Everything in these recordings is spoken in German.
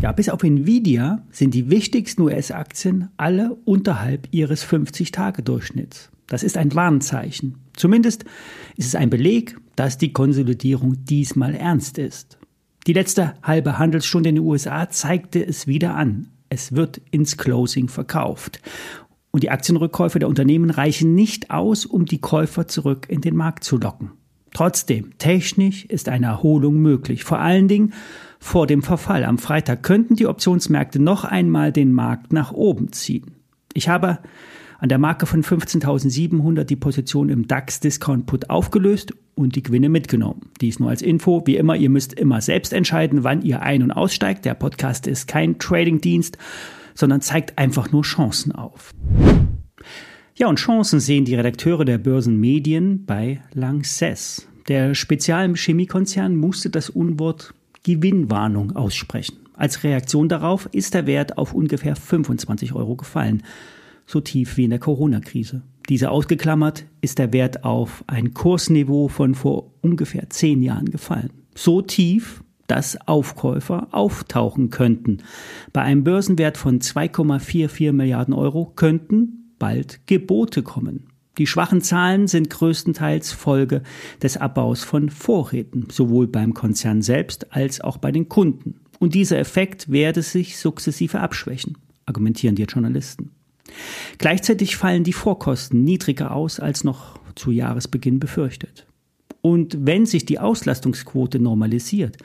Ja, bis auf Nvidia sind die wichtigsten US-Aktien alle unterhalb ihres 50-Tage-Durchschnitts. Das ist ein Warnzeichen. Zumindest ist es ein Beleg, dass die Konsolidierung diesmal ernst ist. Die letzte halbe Handelsstunde in den USA zeigte es wieder an. Es wird ins Closing verkauft. Und die Aktienrückkäufe der Unternehmen reichen nicht aus, um die Käufer zurück in den Markt zu locken. Trotzdem, technisch ist eine Erholung möglich, vor allen Dingen vor dem Verfall. Am Freitag könnten die Optionsmärkte noch einmal den Markt nach oben ziehen. Ich habe an der Marke von 15.700 die Position im DAX Discount Put aufgelöst und die Gewinne mitgenommen. Dies nur als Info. Wie immer, ihr müsst immer selbst entscheiden, wann ihr ein- und aussteigt. Der Podcast ist kein Trading-Dienst, sondern zeigt einfach nur Chancen auf. Ja, und Chancen sehen die Redakteure der Börsenmedien bei Lanxess. Der Spezialchemiekonzern musste das Unwort Gewinnwarnung aussprechen. Als Reaktion darauf ist der Wert auf ungefähr 25 Euro gefallen, so tief wie in der Corona-Krise. Diese ausgeklammert ist der Wert auf ein Kursniveau von vor ungefähr zehn Jahren gefallen. So tief, dass Aufkäufer auftauchen könnten. Bei einem Börsenwert von 2,44 Milliarden Euro könnten bald Gebote kommen. Die schwachen Zahlen sind größtenteils Folge des Abbaus von Vorräten, sowohl beim Konzern selbst als auch bei den Kunden. Und dieser Effekt werde sich sukzessive abschwächen, argumentieren die Journalisten. Gleichzeitig fallen die Vorkosten niedriger aus als noch zu Jahresbeginn befürchtet. Und wenn sich die Auslastungsquote normalisiert,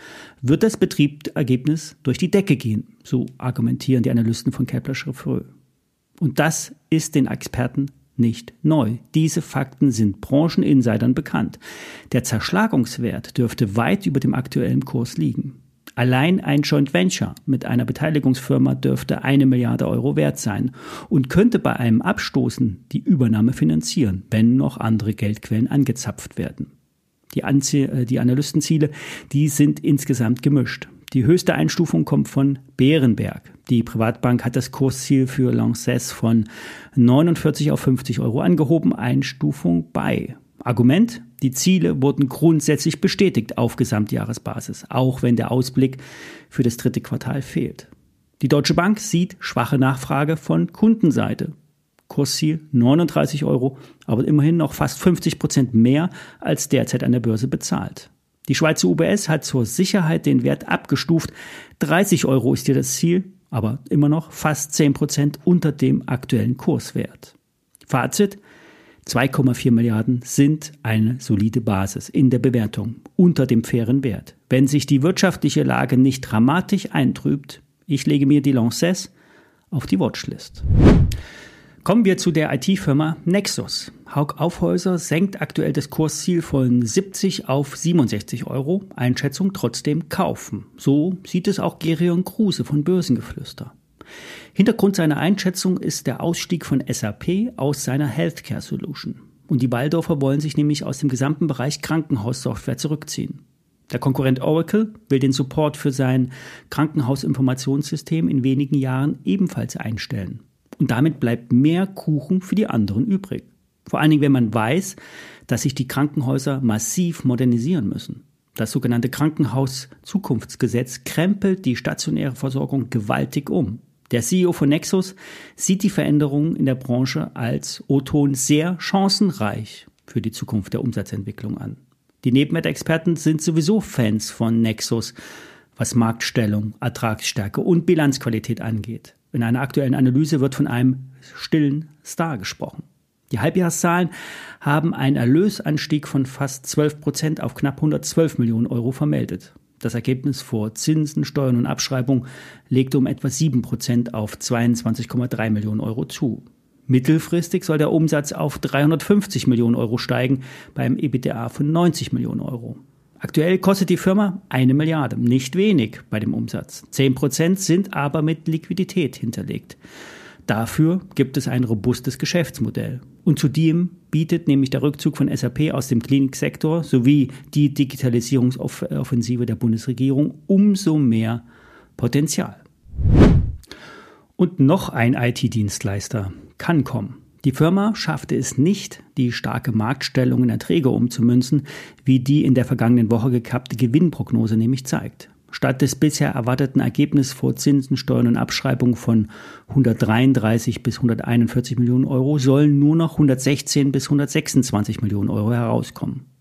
wird das Betriebsergebnis durch die Decke gehen, so argumentieren die Analysten von Kepler Chevreux. Und das ist den Experten nicht neu. Diese Fakten sind Brancheninsidern bekannt. Der Zerschlagungswert dürfte weit über dem aktuellen Kurs liegen. Allein ein Joint Venture mit einer Beteiligungsfirma dürfte eine Milliarde Euro wert sein und könnte bei einem Abstoßen die Übernahme finanzieren, wenn noch andere Geldquellen angezapft werden. Die, Anzie äh, die Analystenziele, die sind insgesamt gemischt. Die höchste Einstufung kommt von Bärenberg. Die Privatbank hat das Kursziel für Lanxess von 49 auf 50 Euro angehoben, Einstufung bei. Argument, die Ziele wurden grundsätzlich bestätigt auf Gesamtjahresbasis, auch wenn der Ausblick für das dritte Quartal fehlt. Die Deutsche Bank sieht schwache Nachfrage von Kundenseite. Kursziel 39 Euro, aber immerhin noch fast 50 Prozent mehr als derzeit an der Börse bezahlt. Die Schweizer UBS hat zur Sicherheit den Wert abgestuft. 30 Euro ist hier das Ziel, aber immer noch fast 10 Prozent unter dem aktuellen Kurswert. Fazit. 2,4 Milliarden sind eine solide Basis in der Bewertung unter dem fairen Wert. Wenn sich die wirtschaftliche Lage nicht dramatisch eintrübt, ich lege mir die Lances auf die Watchlist. Kommen wir zu der IT-Firma Nexus. Haug Aufhäuser senkt aktuell das Kursziel von 70 auf 67 Euro. Einschätzung trotzdem kaufen. So sieht es auch Gerion Kruse von Börsengeflüster. Hintergrund seiner Einschätzung ist der Ausstieg von SAP aus seiner Healthcare Solution. Und die Waldorfer wollen sich nämlich aus dem gesamten Bereich Krankenhaussoftware zurückziehen. Der Konkurrent Oracle will den Support für sein Krankenhausinformationssystem in wenigen Jahren ebenfalls einstellen. Und damit bleibt mehr Kuchen für die anderen übrig. Vor allen Dingen, wenn man weiß, dass sich die Krankenhäuser massiv modernisieren müssen. Das sogenannte Krankenhaus-Zukunftsgesetz krempelt die stationäre Versorgung gewaltig um. Der CEO von Nexus sieht die Veränderungen in der Branche als O-Ton sehr chancenreich für die Zukunft der Umsatzentwicklung an. Die Nebenwertexperten sind sowieso Fans von Nexus, was Marktstellung, Ertragsstärke und Bilanzqualität angeht. In einer aktuellen Analyse wird von einem stillen Star gesprochen. Die Halbjahreszahlen haben einen Erlösanstieg von fast 12 Prozent auf knapp 112 Millionen Euro vermeldet. Das Ergebnis vor Zinsen, Steuern und Abschreibung legte um etwa 7 Prozent auf 22,3 Millionen Euro zu. Mittelfristig soll der Umsatz auf 350 Millionen Euro steigen, beim EBITDA von 90 Millionen Euro. Aktuell kostet die Firma eine Milliarde, nicht wenig bei dem Umsatz. Zehn Prozent sind aber mit Liquidität hinterlegt. Dafür gibt es ein robustes Geschäftsmodell. Und zudem bietet nämlich der Rückzug von SAP aus dem Kliniksektor sowie die Digitalisierungsoffensive der Bundesregierung umso mehr Potenzial. Und noch ein IT-Dienstleister, Cancom. Die Firma schaffte es nicht, die starke Marktstellung in Erträge umzumünzen, wie die in der vergangenen Woche gekappte Gewinnprognose nämlich zeigt. Statt des bisher erwarteten Ergebnisses vor Zinsen, Steuern und Abschreibungen von 133 bis 141 Millionen Euro sollen nur noch 116 bis 126 Millionen Euro herauskommen.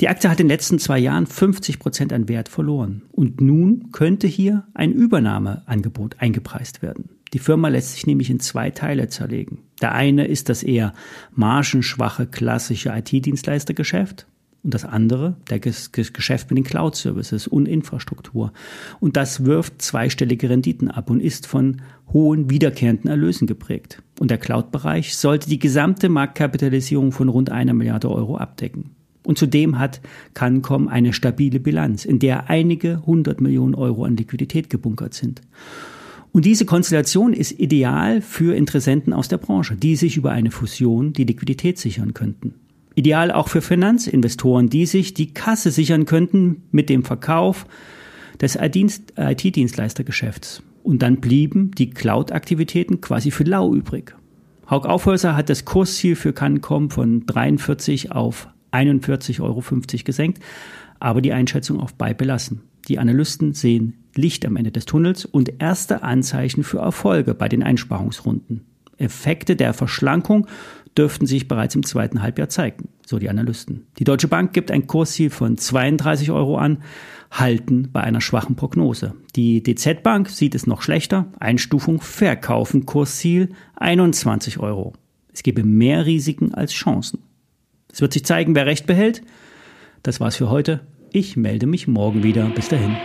Die Aktie hat in den letzten zwei Jahren 50 Prozent an Wert verloren. Und nun könnte hier ein Übernahmeangebot eingepreist werden. Die Firma lässt sich nämlich in zwei Teile zerlegen. Der eine ist das eher margenschwache klassische IT-Dienstleistergeschäft und das andere der Geschäft mit den Cloud-Services und Infrastruktur. Und das wirft zweistellige Renditen ab und ist von hohen wiederkehrenden Erlösen geprägt. Und der Cloud-Bereich sollte die gesamte Marktkapitalisierung von rund einer Milliarde Euro abdecken. Und zudem hat Cancom eine stabile Bilanz, in der einige hundert Millionen Euro an Liquidität gebunkert sind. Und diese Konstellation ist ideal für Interessenten aus der Branche, die sich über eine Fusion die Liquidität sichern könnten. Ideal auch für Finanzinvestoren, die sich die Kasse sichern könnten mit dem Verkauf des IT-Dienstleistergeschäfts. Und dann blieben die Cloud-Aktivitäten quasi für lau übrig. Haug Aufhäuser hat das Kursziel für Cancom von 43 auf 41,50 Euro gesenkt, aber die Einschätzung auf bei belassen. Die Analysten sehen Licht am Ende des Tunnels und erste Anzeichen für Erfolge bei den Einsparungsrunden. Effekte der Verschlankung dürften sich bereits im zweiten Halbjahr zeigen, so die Analysten. Die Deutsche Bank gibt ein Kursziel von 32 Euro an, halten bei einer schwachen Prognose. Die DZ Bank sieht es noch schlechter, Einstufung verkaufen, Kursziel 21 Euro. Es gebe mehr Risiken als Chancen. Es wird sich zeigen, wer recht behält. Das war's für heute. Ich melde mich morgen wieder. Bis dahin.